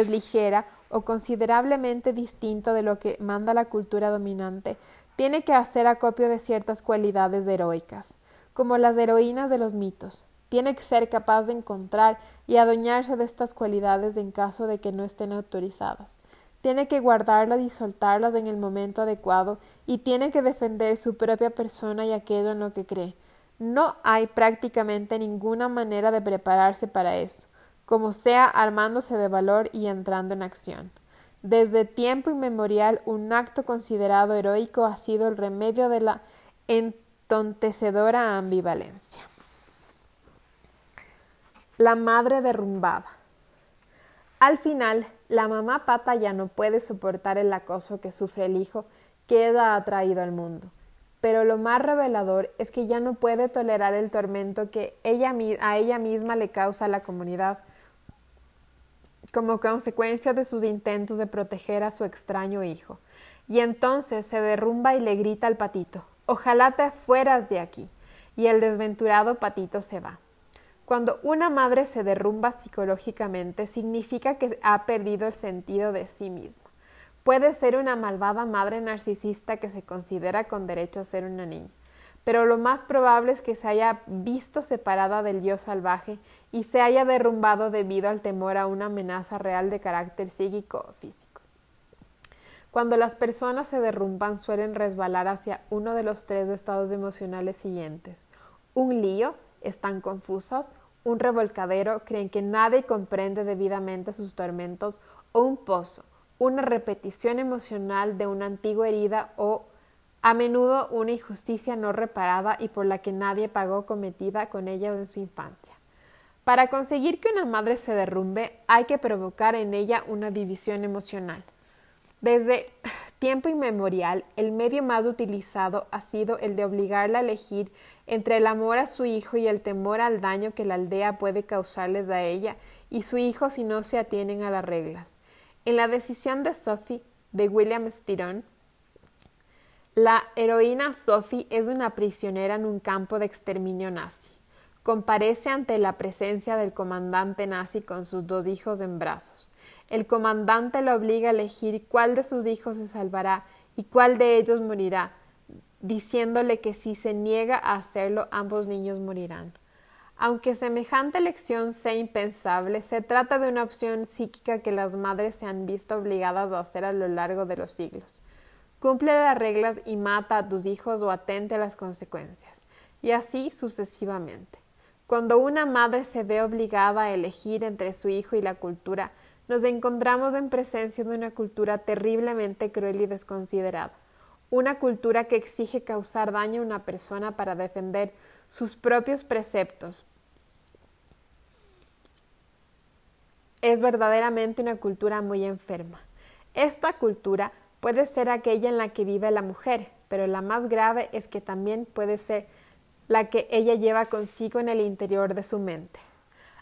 es ligera o considerablemente distinto de lo que manda la cultura dominante, tiene que hacer acopio de ciertas cualidades heroicas, como las heroínas de los mitos. Tiene que ser capaz de encontrar y adueñarse de estas cualidades en caso de que no estén autorizadas. Tiene que guardarlas y soltarlas en el momento adecuado y tiene que defender su propia persona y aquello en lo que cree. No hay prácticamente ninguna manera de prepararse para eso como sea armándose de valor y entrando en acción. Desde tiempo inmemorial, un acto considerado heroico ha sido el remedio de la entontecedora ambivalencia. La madre derrumbada. Al final, la mamá pata ya no puede soportar el acoso que sufre el hijo que ella ha traído al mundo. Pero lo más revelador es que ya no puede tolerar el tormento que ella, a ella misma le causa a la comunidad como consecuencia de sus intentos de proteger a su extraño hijo. Y entonces se derrumba y le grita al patito, ojalá te fueras de aquí. Y el desventurado patito se va. Cuando una madre se derrumba psicológicamente, significa que ha perdido el sentido de sí misma. Puede ser una malvada madre narcisista que se considera con derecho a ser una niña, pero lo más probable es que se haya visto separada del yo salvaje y se haya derrumbado debido al temor a una amenaza real de carácter psíquico o físico. Cuando las personas se derrumban suelen resbalar hacia uno de los tres estados emocionales siguientes. Un lío, están confusas, un revolcadero, creen que nadie comprende debidamente sus tormentos, o un pozo, una repetición emocional de una antigua herida o a menudo una injusticia no reparada y por la que nadie pagó cometida con ella en su infancia. Para conseguir que una madre se derrumbe hay que provocar en ella una división emocional. Desde [laughs] tiempo inmemorial, el medio más utilizado ha sido el de obligarla a elegir entre el amor a su hijo y el temor al daño que la aldea puede causarles a ella y su hijo si no se atienen a las reglas. En la decisión de Sophie, de William Styron, la heroína Sophie es una prisionera en un campo de exterminio nazi. Comparece ante la presencia del comandante nazi con sus dos hijos en brazos. El comandante la obliga a elegir cuál de sus hijos se salvará y cuál de ellos morirá, diciéndole que si se niega a hacerlo ambos niños morirán. Aunque semejante elección sea impensable, se trata de una opción psíquica que las madres se han visto obligadas a hacer a lo largo de los siglos. Cumple las reglas y mata a tus hijos o atente a las consecuencias, y así sucesivamente. Cuando una madre se ve obligada a elegir entre su hijo y la cultura, nos encontramos en presencia de una cultura terriblemente cruel y desconsiderada, una cultura que exige causar daño a una persona para defender sus propios preceptos, es verdaderamente una cultura muy enferma. Esta cultura puede ser aquella en la que vive la mujer, pero la más grave es que también puede ser la que ella lleva consigo en el interior de su mente.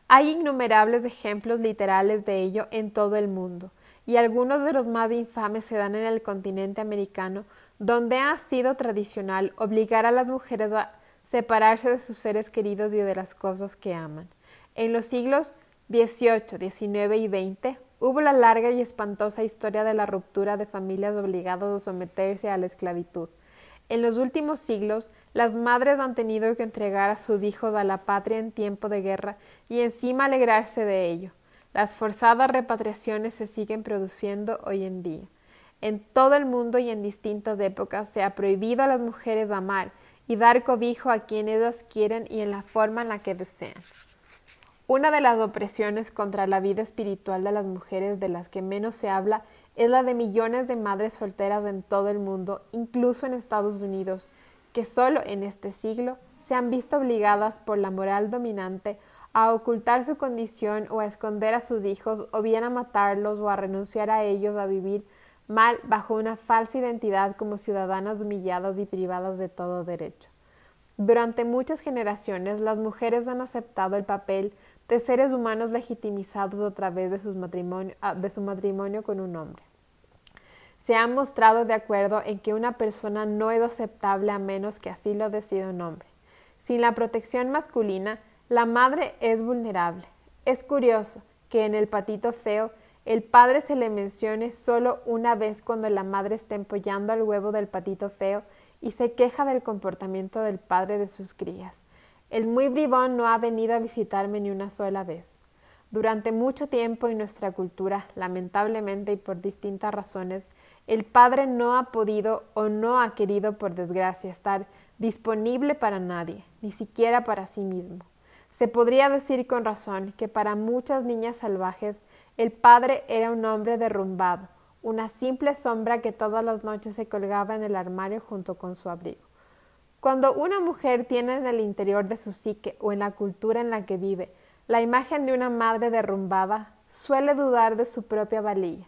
Hay innumerables ejemplos literales de ello en todo el mundo, y algunos de los más infames se dan en el continente americano, donde ha sido tradicional obligar a las mujeres a separarse de sus seres queridos y de las cosas que aman. En los siglos 18, 19 y 20 hubo la larga y espantosa historia de la ruptura de familias obligadas a someterse a la esclavitud. En los últimos siglos, las madres han tenido que entregar a sus hijos a la patria en tiempo de guerra y encima alegrarse de ello. Las forzadas repatriaciones se siguen produciendo hoy en día. En todo el mundo y en distintas épocas se ha prohibido a las mujeres amar y dar cobijo a quienes ellas quieren y en la forma en la que desean. Una de las opresiones contra la vida espiritual de las mujeres de las que menos se habla es la de millones de madres solteras en todo el mundo, incluso en Estados Unidos, que solo en este siglo se han visto obligadas por la moral dominante a ocultar su condición o a esconder a sus hijos o bien a matarlos o a renunciar a ellos a vivir mal bajo una falsa identidad como ciudadanas humilladas y privadas de todo derecho. Durante muchas generaciones las mujeres han aceptado el papel de seres humanos legitimizados a través de, ah, su matrimonio con un hombre. Se han mostrado de acuerdo en que una persona no es aceptable a menos que así lo decida un hombre. Sin la protección masculina, la madre es vulnerable. Es curioso que en el patito feo el padre se le mencione solo una vez cuando la madre está empollando al huevo del patito feo y se queja del comportamiento del padre de sus crías. El muy bribón no ha venido a visitarme ni una sola vez. Durante mucho tiempo en nuestra cultura, lamentablemente y por distintas razones, el padre no ha podido o no ha querido, por desgracia, estar disponible para nadie, ni siquiera para sí mismo. Se podría decir con razón que para muchas niñas salvajes el padre era un hombre derrumbado, una simple sombra que todas las noches se colgaba en el armario junto con su abrigo. Cuando una mujer tiene en el interior de su psique o en la cultura en la que vive la imagen de una madre derrumbada, suele dudar de su propia valía.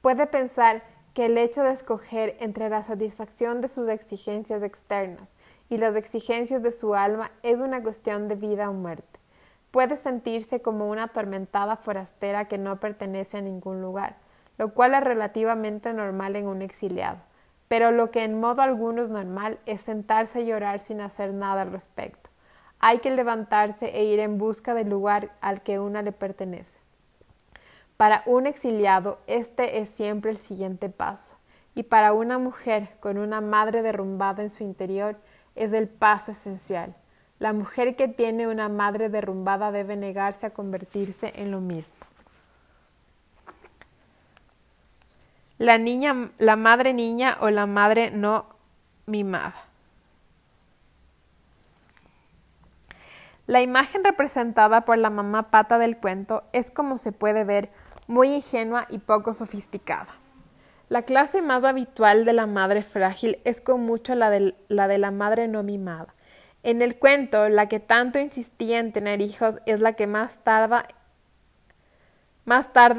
Puede pensar que el hecho de escoger entre la satisfacción de sus exigencias externas y las exigencias de su alma es una cuestión de vida o muerte. puede sentirse como una atormentada forastera que no pertenece a ningún lugar, lo cual es relativamente normal en un exiliado. Pero lo que en modo alguno es normal es sentarse y llorar sin hacer nada al respecto. Hay que levantarse e ir en busca del lugar al que una le pertenece. Para un exiliado, este es siempre el siguiente paso, y para una mujer con una madre derrumbada en su interior es el paso esencial. La mujer que tiene una madre derrumbada debe negarse a convertirse en lo mismo. La niña, la madre niña o la madre no mimada. La imagen representada por la mamá pata del cuento es como se puede ver muy ingenua y poco sofisticada. La clase más habitual de la madre frágil es con mucho la de, la madre no mimada. En el cuento, la que tanto insistía en tener hijos es la que más tarde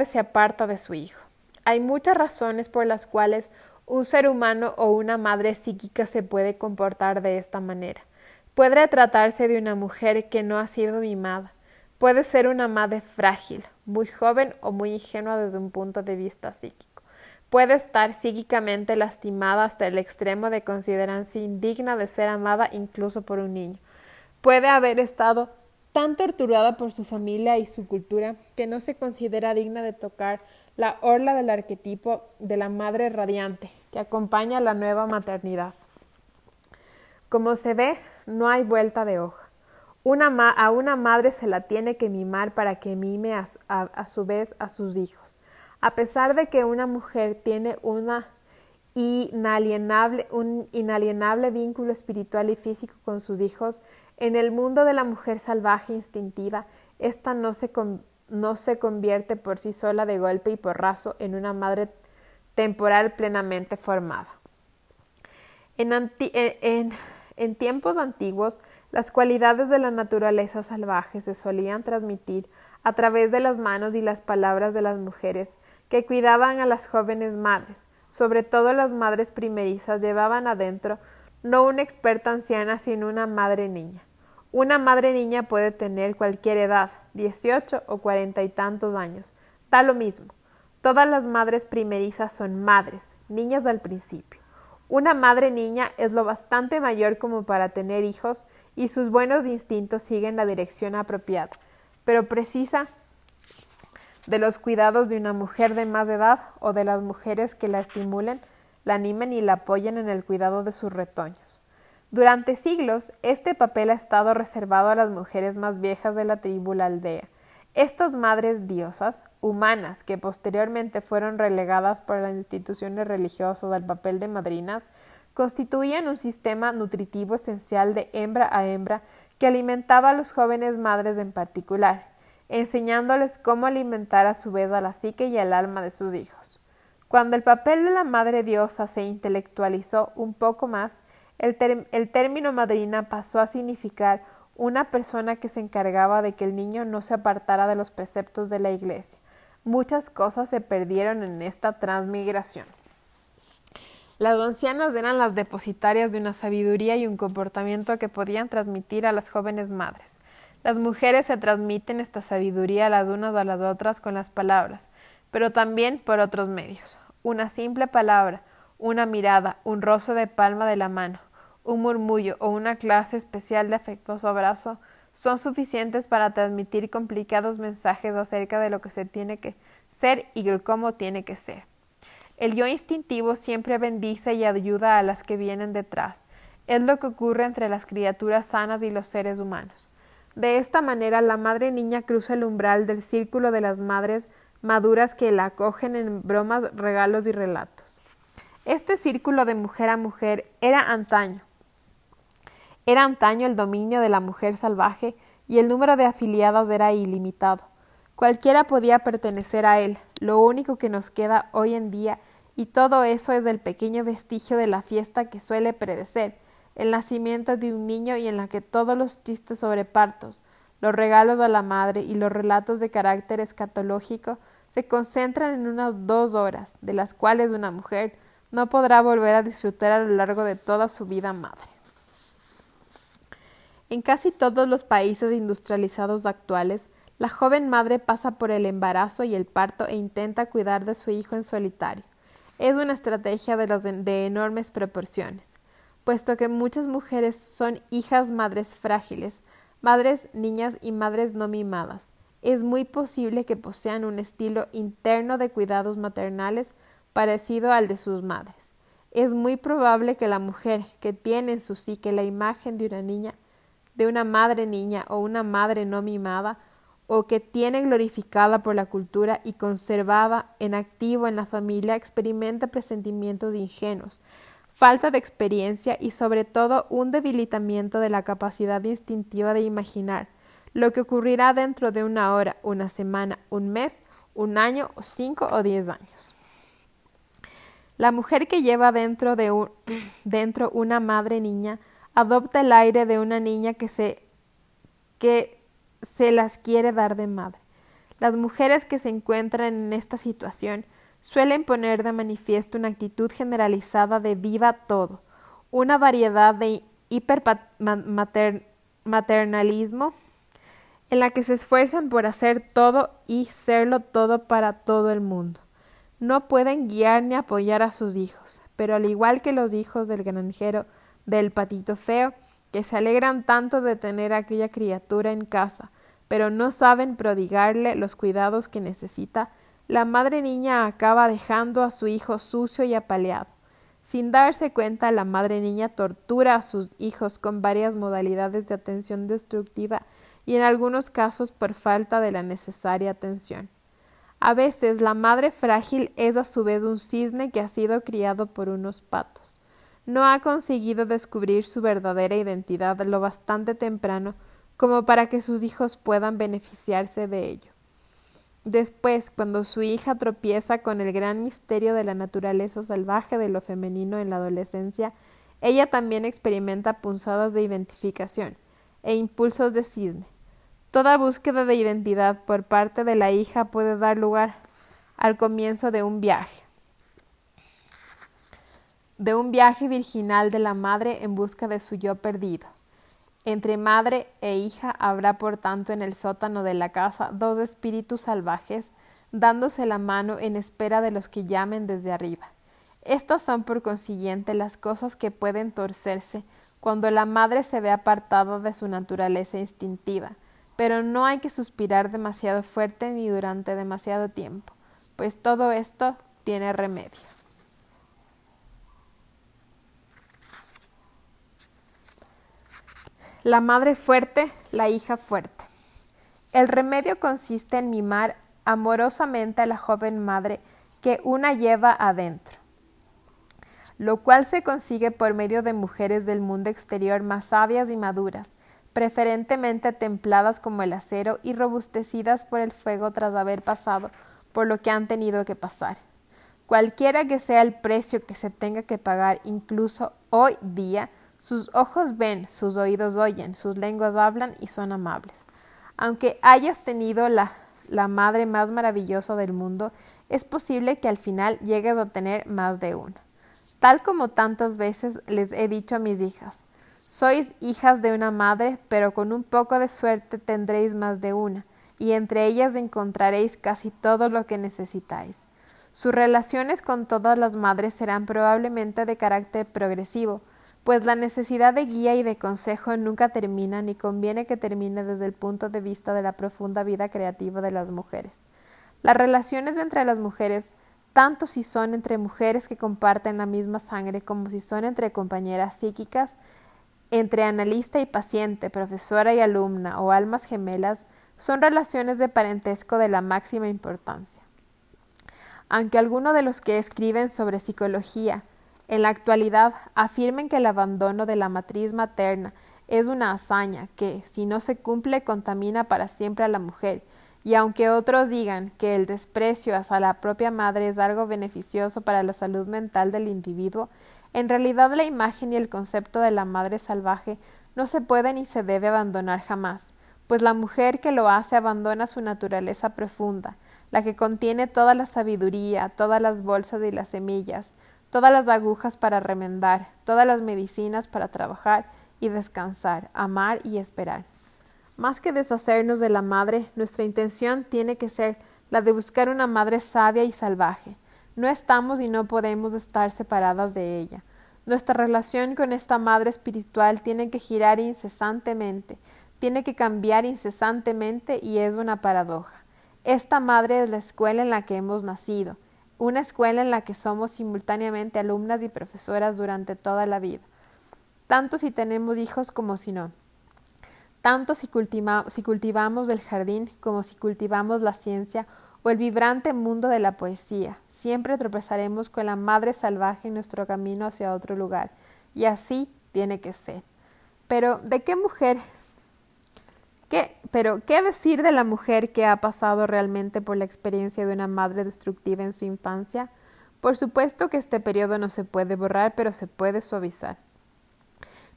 se aparta de su hijo. Hay muchas razones por las cuales un ser humano o una madre psíquica se puede comportar de esta manera. Puede tratarse de una mujer que no ha sido mimada. Puede ser una madre frágil, muy joven o muy ingenua desde un punto de vista psíquico. Puede estar psíquicamente lastimada hasta el extremo de considerarse indigna de ser amada incluso por un niño. Puede haber estado tan torturada por su familia y su cultura que no se considera digna de tocar la orla del arquetipo de la madre radiante que acompaña la nueva maternidad. Como se ve, no hay vuelta de hoja a una madre se la tiene que mimar para que mime a, su vez a sus hijos. A pesar de que una mujer tiene una un inalienable vínculo espiritual y físico con sus hijos, en el mundo de la mujer salvaje instintiva, ésta no se, no se convierte por sí sola de golpe y porrazo en una madre temporal plenamente formada. En, en tiempos antiguos, las cualidades de la naturaleza salvaje se solían transmitir a través de las manos y las palabras de las mujeres que cuidaban a las jóvenes madres, sobre todo las madres primerizas llevaban adentro no una experta anciana, sino una madre niña. Una madre niña puede tener cualquier edad, dieciocho o cuarenta y tantos años, da lo mismo. Todas las madres primerizas son madres, niñas al principio. Una madre niña es lo bastante mayor como para tener hijos y sus buenos instintos siguen la dirección apropiada, pero precisa de los cuidados de una mujer de más edad o de las mujeres que la estimulen, la animen y la apoyen en el cuidado de sus retoños. Durante siglos, este papel ha estado reservado a las mujeres más viejas de la tribu la aldea. Estas madres diosas, humanas, que posteriormente fueron relegadas por las instituciones religiosas al papel de madrinas, constituían un sistema nutritivo esencial de hembra a hembra que alimentaba a los jóvenes madres en particular, enseñándoles cómo alimentar a su vez a la psique y al alma de sus hijos. Cuando el papel de la madre diosa se intelectualizó un poco más, el, el término madrina pasó a significar una persona que se encargaba de que el niño no se apartara de los preceptos de la Iglesia. Muchas cosas se perdieron en esta transmigración. Las ancianas eran las depositarias de una sabiduría y un comportamiento que podían transmitir a las jóvenes madres. Las mujeres se transmiten esta sabiduría las unas a las otras con las palabras, pero también por otros medios. Una simple palabra, una mirada, un roce de palma de la mano, un murmullo o una clase especial de afectuoso abrazo son suficientes para transmitir complicados mensajes acerca de lo que se tiene que ser y el cómo tiene que ser. El yo instintivo siempre bendice y ayuda a las que vienen detrás. Es lo que ocurre entre las criaturas sanas y los seres humanos. De esta manera, la madre niña cruza el umbral del círculo de las madres maduras que la acogen en bromas, regalos y relatos. Este círculo de mujer a mujer era antaño. Era antaño el dominio de la mujer salvaje y el número de afiliadas era ilimitado. Cualquiera podía pertenecer a él. Lo único que nos queda hoy en día y todo eso es el pequeño vestigio de la fiesta que suele predecer, el nacimiento de un niño y en la que todos los chistes sobre partos, los regalos a la madre y los relatos de carácter escatológico se concentran en unas dos horas, de las cuales una mujer no podrá volver a disfrutar a lo largo de toda su vida madre. En casi todos los países industrializados actuales, la joven madre pasa por el embarazo y el parto e intenta cuidar de su hijo en solitario. Es una estrategia de, de enormes proporciones, puesto que muchas mujeres son hijas madres frágiles, madres niñas y madres no mimadas. Es muy posible que posean un estilo interno de cuidados maternales parecido al de sus madres. Es muy probable que la mujer que tiene en su psique la imagen de una niña de una madre niña o una madre no mimada, o que tiene glorificada por la cultura y conservada en activo en la familia, experimenta presentimientos ingenuos, falta de experiencia y sobre todo un debilitamiento de la capacidad instintiva de imaginar lo que ocurrirá dentro de una hora, una semana, un mes, un año, cinco o diez años. La mujer que lleva dentro de un, [clears throat] dentro una madre niña adopta el aire de una niña que se, que se las quiere dar de madre. Las mujeres que se encuentran en esta situación suelen poner de manifiesto una actitud generalizada de viva todo, una variedad de hipermaternalismo en la que se esfuerzan por hacer todo y serlo todo para todo el mundo. No pueden guiar ni apoyar a sus hijos, pero al igual que los hijos del granjero del patito feo, que se alegran tanto de tener a aquella criatura en casa, pero no saben prodigarle los cuidados que necesita, la madre niña acaba dejando a su hijo sucio y apaleado. Sin darse cuenta, la madre niña tortura a sus hijos con varias modalidades de atención destructiva y en algunos casos por falta de la necesaria atención. A veces la madre frágil es a su vez un cisne que ha sido criado por unos patos no ha conseguido descubrir su verdadera identidad lo bastante temprano como para que sus hijos puedan beneficiarse de ello. Después, cuando su hija tropieza con el gran misterio de la naturaleza salvaje de lo femenino en la adolescencia, ella también experimenta punzadas de identificación e impulsos de cisne. Toda búsqueda de identidad por parte de la hija puede dar lugar al comienzo de un viaje de un viaje virginal de la madre en busca de su yo perdido. Entre madre e hija habrá por tanto en el sótano de la casa dos espíritus salvajes, dándose la mano en espera de los que llamen desde arriba. Estas son por consiguiente las cosas que pueden torcerse cuando la madre se ve apartada de su naturaleza instintiva, pero no hay que suspirar demasiado fuerte ni durante demasiado tiempo, pues todo esto tiene remedio. La madre fuerte, la hija fuerte. El remedio consiste en mimar amorosamente a la joven madre que una lleva adentro, lo cual se consigue por medio de mujeres del mundo exterior más sabias y maduras, preferentemente templadas como el acero y robustecidas por el fuego tras haber pasado por lo que han tenido que pasar. Cualquiera que sea el precio que se tenga que pagar incluso hoy día, sus ojos ven, sus oídos oyen, sus lenguas hablan y son amables. Aunque hayas tenido la, la madre más maravillosa del mundo, es posible que al final llegues a tener más de una. Tal como tantas veces les he dicho a mis hijas, sois hijas de una madre, pero con un poco de suerte tendréis más de una, y entre ellas encontraréis casi todo lo que necesitáis. Sus relaciones con todas las madres serán probablemente de carácter progresivo, pues la necesidad de guía y de consejo nunca termina ni conviene que termine desde el punto de vista de la profunda vida creativa de las mujeres. Las relaciones entre las mujeres, tanto si son entre mujeres que comparten la misma sangre como si son entre compañeras psíquicas, entre analista y paciente, profesora y alumna o almas gemelas, son relaciones de parentesco de la máxima importancia. Aunque algunos de los que escriben sobre psicología en la actualidad afirmen que el abandono de la matriz materna es una hazaña que, si no se cumple, contamina para siempre a la mujer, y aunque otros digan que el desprecio hacia la propia madre es algo beneficioso para la salud mental del individuo, en realidad la imagen y el concepto de la madre salvaje no se puede ni se debe abandonar jamás, pues la mujer que lo hace abandona su naturaleza profunda, la que contiene toda la sabiduría, todas las bolsas y las semillas, todas las agujas para remendar, todas las medicinas para trabajar y descansar, amar y esperar. Más que deshacernos de la madre, nuestra intención tiene que ser la de buscar una madre sabia y salvaje. No estamos y no podemos estar separadas de ella. Nuestra relación con esta madre espiritual tiene que girar incesantemente, tiene que cambiar incesantemente y es una paradoja. Esta madre es la escuela en la que hemos nacido, una escuela en la que somos simultáneamente alumnas y profesoras durante toda la vida, tanto si tenemos hijos como si no, tanto si, si cultivamos el jardín como si cultivamos la ciencia o el vibrante mundo de la poesía, siempre tropezaremos con la madre salvaje en nuestro camino hacia otro lugar, y así tiene que ser. Pero, ¿de qué mujer ¿Qué, pero, ¿qué decir de la mujer que ha pasado realmente por la experiencia de una madre destructiva en su infancia? Por supuesto que este periodo no se puede borrar, pero se puede suavizar.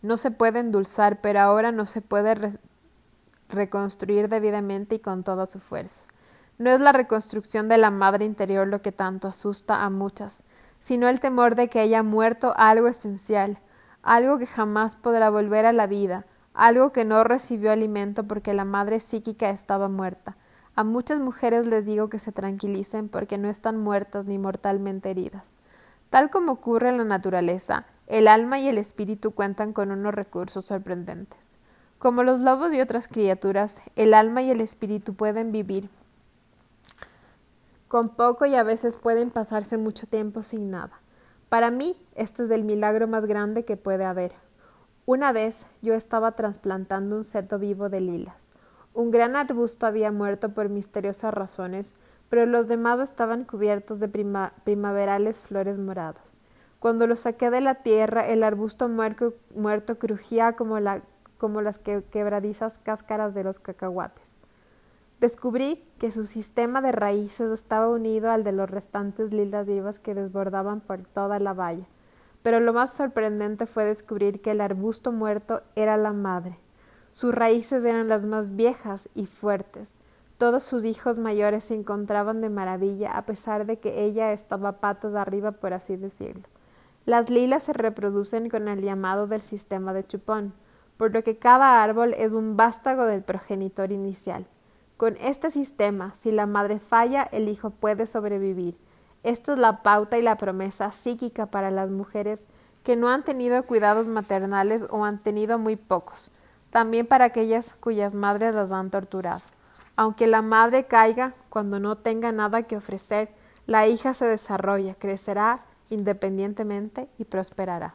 No se puede endulzar, pero ahora no se puede reconstruir debidamente y con toda su fuerza. No es la reconstrucción de la madre interior lo que tanto asusta a muchas, sino el temor de que haya muerto algo esencial, algo que jamás podrá volver a la vida, algo que no recibió alimento porque la madre psíquica estaba muerta. A muchas mujeres les digo que se tranquilicen porque no están muertas ni mortalmente heridas. Tal como ocurre en la naturaleza, el alma y el espíritu cuentan con unos recursos sorprendentes. Como los lobos y otras criaturas, el alma y el espíritu pueden vivir con poco y a veces pueden pasarse mucho tiempo sin nada. Para mí, este es el milagro más grande que puede haber. Una vez yo estaba trasplantando un seto vivo de lilas. Un gran arbusto había muerto por misteriosas razones, pero los demás estaban cubiertos de primaverales flores moradas. Cuando lo saqué de la tierra, el arbusto muerto, crujía como las quebradizas cáscaras de los cacahuates. Descubrí que su sistema de raíces estaba unido al de los restantes lilas vivas que desbordaban por toda la valla. Pero lo más sorprendente fue descubrir que el arbusto muerto era la madre. Sus raíces eran las más viejas y fuertes. Todos sus hijos mayores se encontraban de maravilla a pesar de que ella estaba patas arriba, por así decirlo. Las lilas se reproducen con el llamado del sistema de chupón, por lo que cada árbol es un vástago del progenitor inicial. Con este sistema, si la madre falla, el hijo puede sobrevivir, esta es la pauta y la promesa psíquica para las mujeres que no han tenido cuidados maternales o han tenido muy pocos, también para aquellas cuyas madres las han torturado. Aunque la madre caiga cuando no tenga nada que ofrecer, la hija se desarrolla, crecerá independientemente y prosperará.